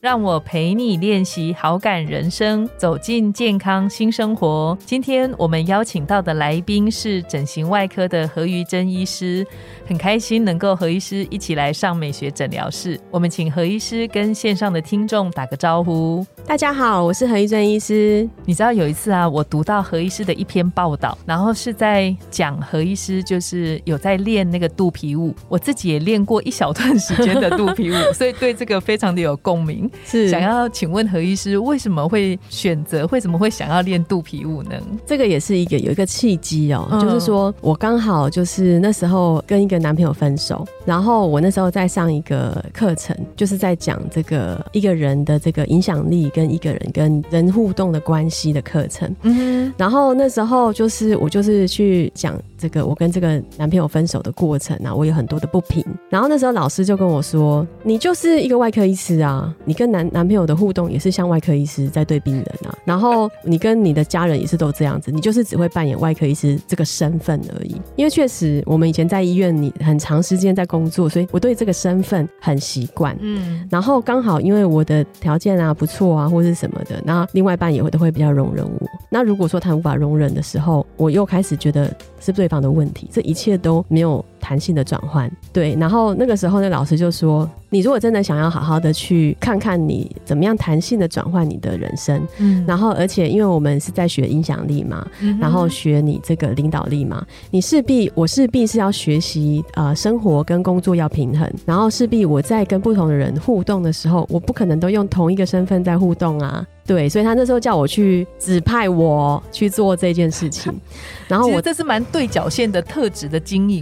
让我陪你练习好感人生，走进健康新生活。今天我们邀请到的来宾是整形外科的何瑜珍医师，很开心能够何医师一起来上美学诊疗室。我们请何医师跟线上的听众打个招呼。大家好，我是何玉珍医师。你知道有一次啊，我读到何医师的一篇报道，然后是在讲何医师就是有在练那个肚皮舞，我自己也练过一小段时间的肚皮舞，所以对这个非常的有共鸣。是想要请问何医师，为什么会选择？为什么会想要练肚皮舞呢？这个也是一个有一个契机哦，就是说我刚好就是那时候跟一个男朋友分手，然后我那时候在上一个课程，就是在讲这个一个人的这个影响力跟一个人跟人互动的关系的课程。嗯，然后那时候就是我就是去讲这个我跟这个男朋友分手的过程啊，我有很多的不平。然后那时候老师就跟我说：“你就是一个外科医师啊，你跟男男朋友的互动也是像外科医师在对病人啊，然后你跟你的家人也是都这样子，你就是只会扮演外科医师这个身份而已。因为确实我们以前在医院，你很长时间在工作，所以我对这个身份很习惯。嗯，然后刚好因为我的条件啊不错啊，或是什么的，那另外一半也会都会比较容忍我。那如果说他无法容忍的时候，我又开始觉得是对方的问题，这一切都没有弹性的转换。对，然后那个时候那老师就说。你如果真的想要好好的去看看你怎么样弹性的转换你的人生，嗯，然后而且因为我们是在学影响力嘛，然后学你这个领导力嘛，你势必我势必是要学习呃生活跟工作要平衡，然后势必我在跟不同的人互动的时候，我不可能都用同一个身份在互动啊。对，所以他那时候叫我去指派我去做这件事情，然后我这是蛮对角线的特质的经营，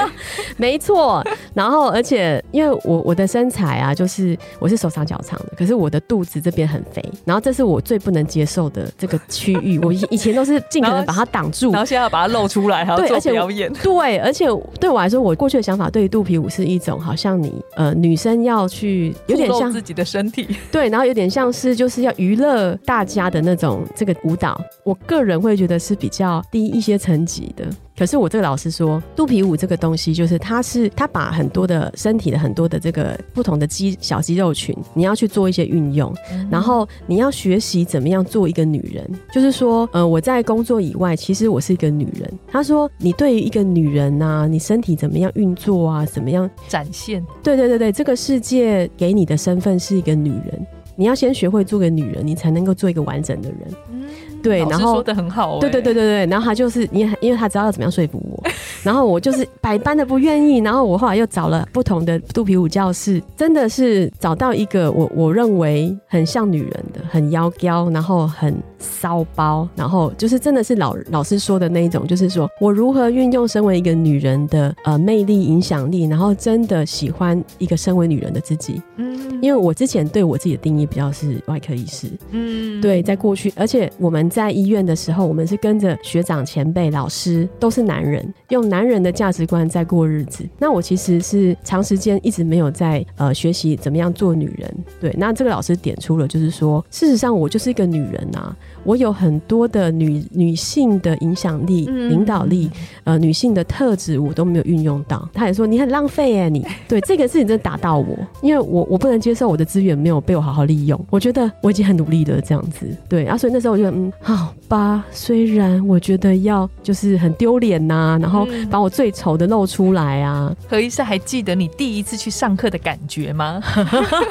没错。然后而且因为我我的身材啊，就是我是手长脚长的，可是我的肚子这边很肥，然后这是我最不能接受的这个区域。我以前都是尽可能把它挡住，然后现在要把它露出来，还要做表演。对，而且对我来说，我过去的想法对于肚皮舞是一种好像你呃女生要去有点像自己的身体，对，然后有点像是就是要娱乐。乐大家的那种这个舞蹈，我个人会觉得是比较低一些层级的。可是我这个老师说，肚皮舞这个东西，就是它是它把很多的身体的很多的这个不同的肌小肌肉群，你要去做一些运用，然后你要学习怎么样做一个女人。就是说，呃，我在工作以外，其实我是一个女人。他说，你对于一个女人呐，你身体怎么样运作啊，怎么样展现？对对对对，这个世界给你的身份是一个女人。你要先学会做个女人，你才能够做一个完整的人。嗯，对，然后说的很好。对对对对对，然后他就是因为因为他知道要怎么样说服我，然后我就是百般的不愿意，然后我后来又找了不同的肚皮舞教室，真的是找到一个我我认为很像女人的，很妖娇，然后很骚包，然后就是真的是老老师说的那一种，就是说我如何运用身为一个女人的呃魅力影响力，然后真的喜欢一个身为女人的自己。嗯。因为我之前对我自己的定义比较是外科医师，嗯，对，在过去，而且我们在医院的时候，我们是跟着学长、前辈、老师，都是男人，用男人的价值观在过日子。那我其实是长时间一直没有在呃学习怎么样做女人。对，那这个老师点出了，就是说，事实上我就是一个女人啊，我有很多的女女性的影响力、领导力，呃，女性的特质我都没有运用到。他也说你很浪费哎，你对这个事情真的打到我，因为我我不能。接受我的资源没有被我好好利用，我觉得我已经很努力的这样子，对啊，所以那时候我就嗯，好吧，虽然我觉得要就是很丢脸呐，然后把我最丑的露出来啊。何医师还记得你第一次去上课的感觉吗？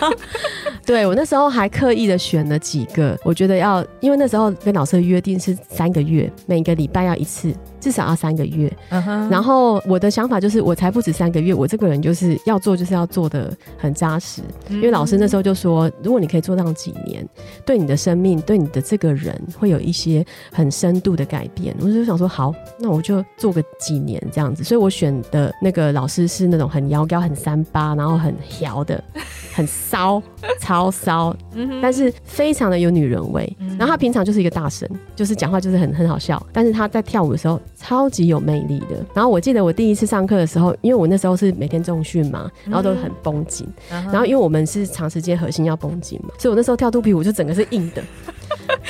对我那时候还刻意的选了几个，我觉得要，因为那时候跟老师的约定是三个月，每个礼拜要一次。至少要三个月。然后我的想法就是，我才不止三个月，我这个人就是要做，就是要做的很扎实。因为老师那时候就说，如果你可以做到几年，对你的生命，对你的这个人会有一些很深度的改变。我就想说，好，那我就做个几年这样子。所以我选的那个老师是那种很妖高、很三八，然后很 调的，很骚，超骚，但是非常的有女人味。然后他平常就是一个大神，就是讲话就是很很好笑，但是他在跳舞的时候超级有魅力的。然后我记得我第一次上课的时候，因为我那时候是每天重训嘛，然后都很绷紧，然后因为我们是长时间核心要绷紧嘛，所以我那时候跳肚皮舞就整个是硬的。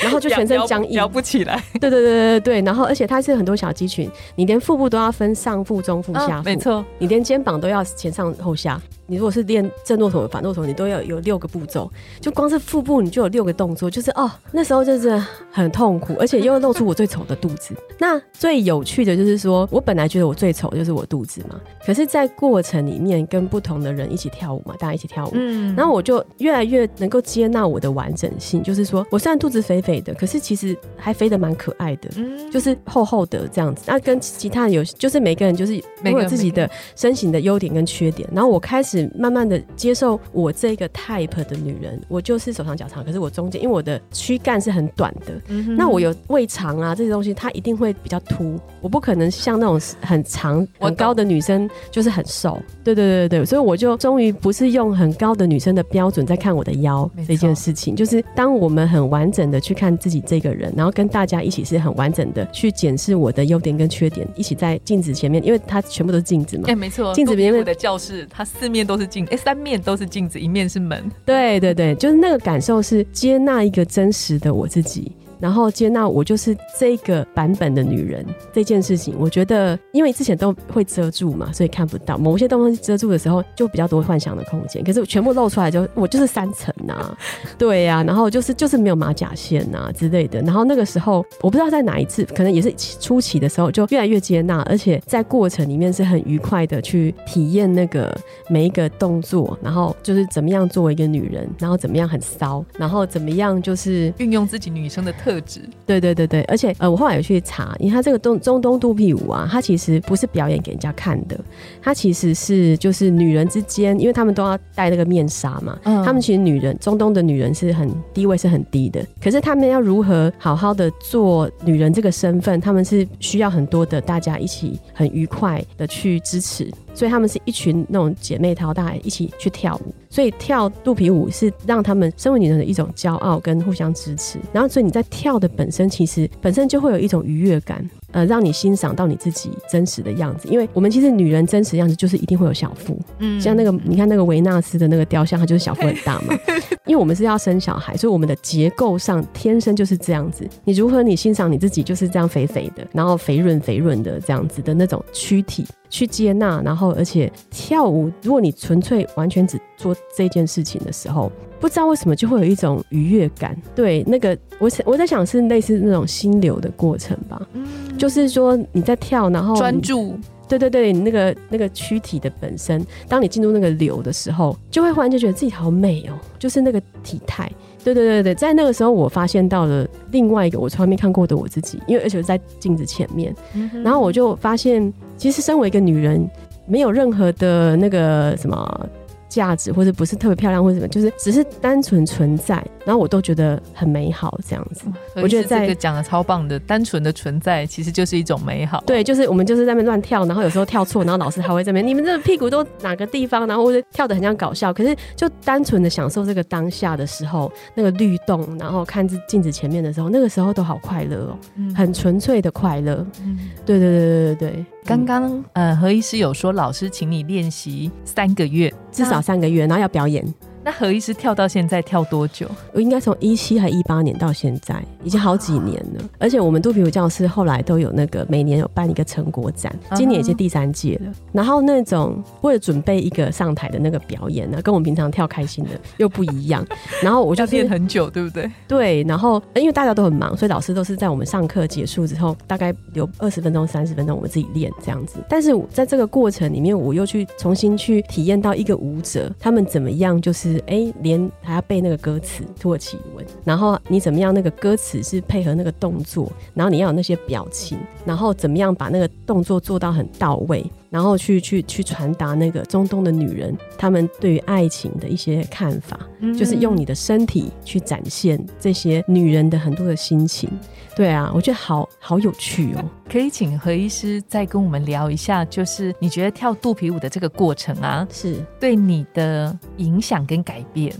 然后就全身僵硬，摇不起来。对对对对对然后而且它是很多小肌群，你连腹部都要分上腹、中腹、下腹，没错。你连肩膀都要前上后下。你如果是练正骆驼、反骆驼，你都要有六个步骤。就光是腹部，你就有六个动作。就是哦，那时候就是很痛苦，而且又露出我最丑的肚子。那最有趣的就是说，我本来觉得我最丑就是我肚子嘛。可是，在过程里面跟不同的人一起跳舞嘛，大家一起跳舞，嗯，然后我就越来越能够接纳我的完整性。就是说我虽然肚子肥肥的，可是其实还肥的蛮可爱的，嗯，就是厚厚的这样子。那跟其他人有，就是每个人就是有自己的身形的优点跟缺点。然后我开始。慢慢的接受我这个 type 的女人，我就是手长脚长，可是我中间因为我的躯干是很短的，那我有胃肠啊这些东西，它一定会比较凸，我不可能像那种很长很高的女生就是很瘦，对对对对对，所以我就终于不是用很高的女生的标准在看我的腰这件事情，就是当我们很完整的去看自己这个人，然后跟大家一起是很完整的去检视我的优点跟缺点，一起在镜子前面，因为它全部都是镜子嘛，哎没错，镜子前面的教室，它四面。都是镜，哎，三面都是镜子，一面是门。对对对，就是那个感受是接纳一个真实的我自己。然后接纳我就是这个版本的女人这件事情，我觉得因为之前都会遮住嘛，所以看不到某些东西遮住的时候，就比较多幻想的空间。可是全部露出来就我就是三层呐，对呀，然后就是就是没有马甲线呐之类的。然后那个时候我不知道在哪一次，可能也是初期的时候，就越来越接纳，而且在过程里面是很愉快的去体验那个每一个动作，然后就是怎么样作为一个女人，然后怎么样很骚，然后怎么样就是运用自己女生的。特质，对对对对，而且呃，我后来有去查，因为他这个东中东肚皮舞啊，它其实不是表演给人家看的，它其实是就是女人之间，因为他们都要戴那个面纱嘛，嗯，他们其实女人中东的女人是很地位是很低的，可是他们要如何好好的做女人这个身份，他们是需要很多的大家一起很愉快的去支持。所以他们是一群那种姐妹淘，大家一起去跳舞。所以跳肚皮舞是让他们身为女人的一种骄傲跟互相支持。然后，所以你在跳的本身，其实本身就会有一种愉悦感。呃，让你欣赏到你自己真实的样子，因为我们其实女人真实样子就是一定会有小腹，嗯，像那个你看那个维纳斯的那个雕像，它就是小腹很大嘛，因为我们是要生小孩，所以我们的结构上天生就是这样子。你如何你欣赏你自己就是这样肥肥的，然后肥润肥润的这样子的那种躯体去接纳，然后而且跳舞，如果你纯粹完全只做这件事情的时候。不知道为什么就会有一种愉悦感，对那个我我在想是类似那种心流的过程吧，嗯，就是说你在跳，然后专注，对对对，你那个那个躯体的本身，当你进入那个流的时候，就会忽然就觉得自己好美哦，就是那个体态，对对对对，在那个时候我发现到了另外一个我从来没看过的我自己，因为而且在镜子前面，然后我就发现，其实身为一个女人，没有任何的那个什么。价值或者不是特别漂亮或者什么，就是只是单纯存在，然后我都觉得很美好这样子。我觉得这个讲的超棒的，单纯的存在其实就是一种美好。对，就是我们就是在那边乱跳，然后有时候跳错，然后老师还会在那边，你们这屁股都哪个地方，然后或者跳的很像搞笑，可是就单纯的享受这个当下的时候，那个律动，然后看镜镜子前面的时候，那个时候都好快乐哦，很纯粹的快乐。嗯，对对对对对对。刚刚呃何医师有说，老师请你练习三个月，至少三个月，然后要表演。那何医师跳到现在跳多久？我应该从一七还一八年到现在，已经好几年了。而且我们肚皮舞教室后来都有那个每年有办一个成果展，今年已经第三届了。然后那种为了准备一个上台的那个表演呢，跟我们平常跳开心的 又不一样。然后我就练很久，对不对？对。然后因为大家都很忙，所以老师都是在我们上课结束之后，大概有二十分钟、三十分钟，我们自己练这样子。但是在这个过程里面，我又去重新去体验到一个舞者他们怎么样，就是哎，连还要背那个歌词土耳其文，然后你怎么样那个歌词是配合那个动作，然后你要有那些表情，然后怎么样把那个动作做到很到位。然后去去去传达那个中东的女人，她们对于爱情的一些看法，就是用你的身体去展现这些女人的很多的心情。对啊，我觉得好好有趣哦。可以请何医师再跟我们聊一下，就是你觉得跳肚皮舞的这个过程啊，是对你的影响跟改变？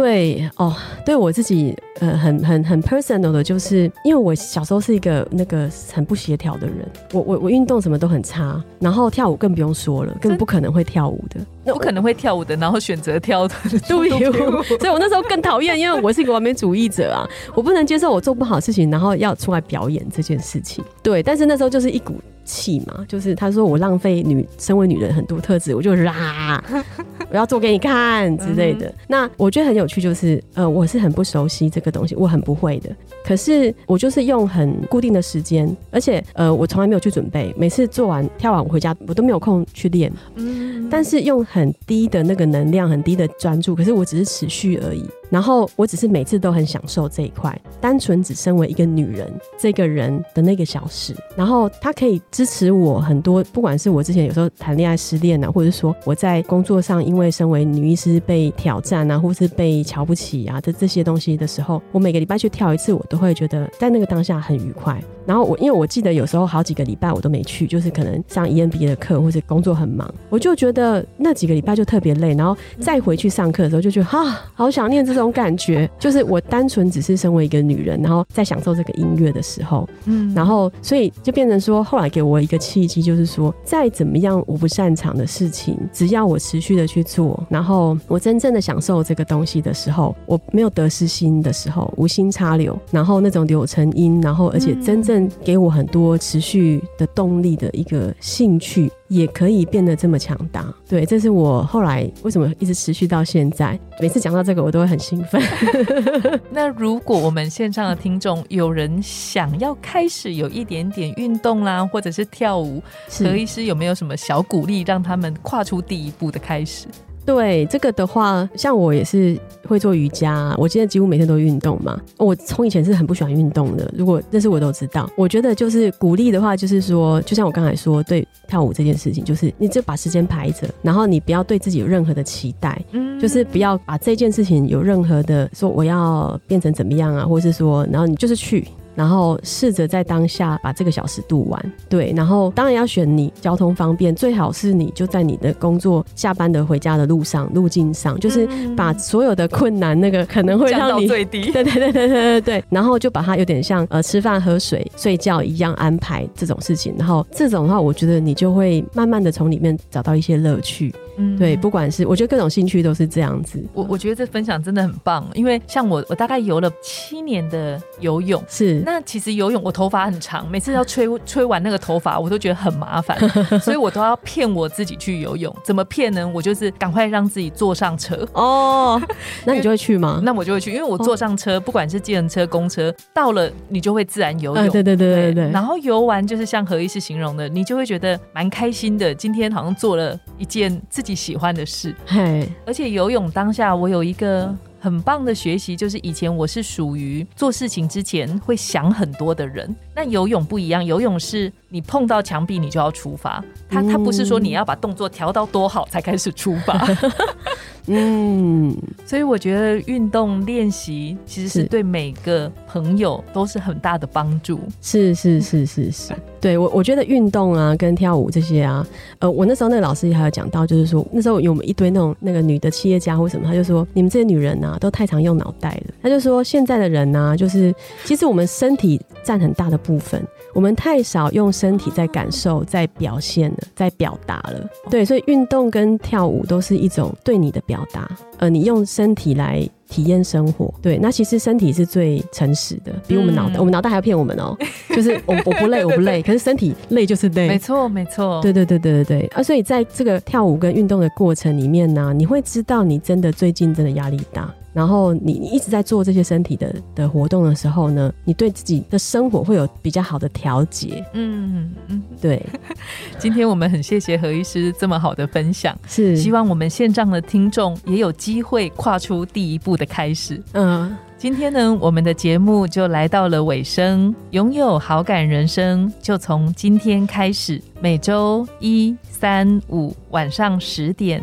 对哦，对我自己呃很很很 personal 的，就是因为我小时候是一个那个很不协调的人，我我我运动什么都很差，然后跳舞更不用说了，根本不可能会跳舞的，不可能会跳舞的，然后选择跳的 对，所以我那时候更讨厌，因为我是一个完美主义者啊，我不能接受我做不好事情，然后要出来表演这件事情。对，但是。那时候就是一股气嘛，就是他说我浪费女身为女人很多特质，我就啦，我要做给你看之类的。那我觉得很有趣，就是呃，我是很不熟悉这个东西，我很不会的。可是我就是用很固定的时间，而且呃，我从来没有去准备，每次做完跳完我回家，我都没有空去练。嗯，但是用很低的那个能量，很低的专注，可是我只是持续而已。然后我只是每次都很享受这一块，单纯只身为一个女人，这个人的那个小事。然后他可以支持我很多，不管是我之前有时候谈恋爱失恋啊，或者说我在工作上因为身为女医师被挑战啊，或是被瞧不起啊的这些东西的时候，我每个礼拜去跳一次，我都会觉得在那个当下很愉快。然后我因为我记得有时候好几个礼拜我都没去，就是可能上 EMBA 的课或者工作很忙，我就觉得那几个礼拜就特别累。然后再回去上课的时候，就觉得哈，好想念这种感觉。就是我单纯只是身为一个女人，然后在享受这个音乐的时候，嗯，然后所以就变成说，后来给我一个契机，就是说，再怎么样我不擅长的事情，只要我持续的去做，然后我真正的享受这个东西的时候，我没有得失心的时候，无心插柳，然后那种柳成荫，然后而且真正。给我很多持续的动力的一个兴趣，也可以变得这么强大。对，这是我后来为什么一直持续到现在。每次讲到这个，我都会很兴奋。那如果我们线上的听众有人想要开始有一点点运动啦，或者是跳舞，何医师有没有什么小鼓励，让他们跨出第一步的开始？对这个的话，像我也是会做瑜伽，我现在几乎每天都运动嘛。我从以前是很不喜欢运动的，如果认识我都知道。我觉得就是鼓励的话，就是说，就像我刚才说，对跳舞这件事情，就是你就把时间排着，然后你不要对自己有任何的期待，嗯，就是不要把这件事情有任何的说我要变成怎么样啊，或者是说，然后你就是去。然后试着在当下把这个小时度完，对。然后当然要选你交通方便，最好是你就在你的工作下班的回家的路上路径上，就是把所有的困难那个可能会让你最低，对对对对对对对。然后就把它有点像呃吃饭喝水睡觉一样安排这种事情。然后这种的话，我觉得你就会慢慢的从里面找到一些乐趣。嗯，对，不管是我觉得各种兴趣都是这样子。我我觉得这分享真的很棒，因为像我，我大概游了七年的游泳，是那其实游泳我头发很长，每次要吹吹完那个头发，我都觉得很麻烦，所以我都要骗我自己去游泳。怎么骗呢？我就是赶快让自己坐上车哦，那你就会去吗？那我就会去，因为我坐上车，不管是计程车、公车，到了你就会自然游泳。对对对对对。然后游完就是像何医师形容的，你就会觉得蛮开心的。今天好像做了一件自自己喜欢的事，嘿，而且游泳当下，我有一个很棒的学习，就是以前我是属于做事情之前会想很多的人，那游泳不一样，游泳是你碰到墙壁你就要出发，它它不是说你要把动作调到多好才开始出发。嗯，所以我觉得运动练习其实是对每个朋友都是很大的帮助。是是是是是，对我我觉得运动啊跟跳舞这些啊，呃，我那时候那个老师还有讲到，就是说那时候有我们一堆那种那个女的企业家或什么，他就说你们这些女人啊都太常用脑袋了。他就说现在的人呢，就是其实我们身体占很大的部分。我们太少用身体在感受、在表现了、在表达了。对，所以运动跟跳舞都是一种对你的表达。呃，你用身体来体验生活。对，那其实身体是最诚实的，比我们脑袋，我们脑袋还要骗我们哦。就是我我不累，我不累，可是身体累就是累。没错，没错。对对对对对对。啊，所以在这个跳舞跟运动的过程里面呢，你会知道你真的最近真的压力大。然后你你一直在做这些身体的的活动的时候呢，你对自己的生活会有比较好的调节。嗯嗯，对。今天我们很谢谢何医师这么好的分享，是希望我们线上的听众也有机会跨出第一步的开始。嗯，今天呢，我们的节目就来到了尾声，拥有好感人生就从今天开始，每周一、三、五晚上十点。